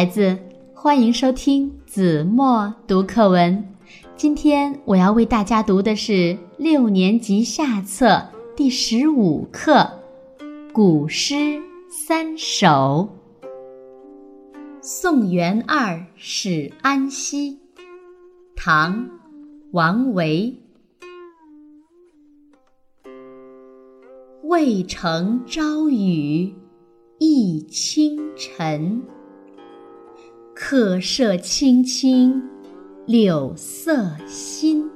孩子，欢迎收听子墨读课文。今天我要为大家读的是六年级下册第十五课《古诗三首》。宋元二使安西，唐·王维。渭城朝雨浥轻尘，客舍青青柳色新。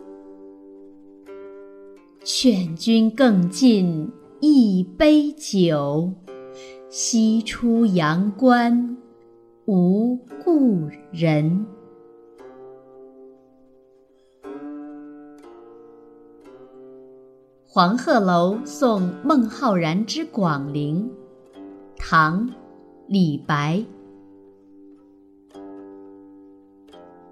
劝君更尽一杯酒，西出阳关无故人。黄鹤楼送孟浩然之广陵，唐·李白。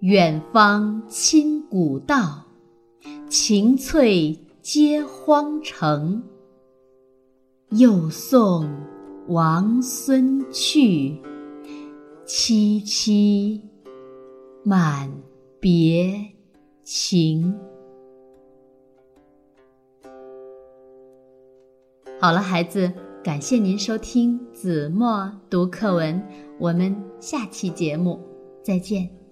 远方侵古道，晴翠接荒城。又送王孙去，萋萋满别情。好了，孩子。感谢您收听子墨读课文，我们下期节目再见。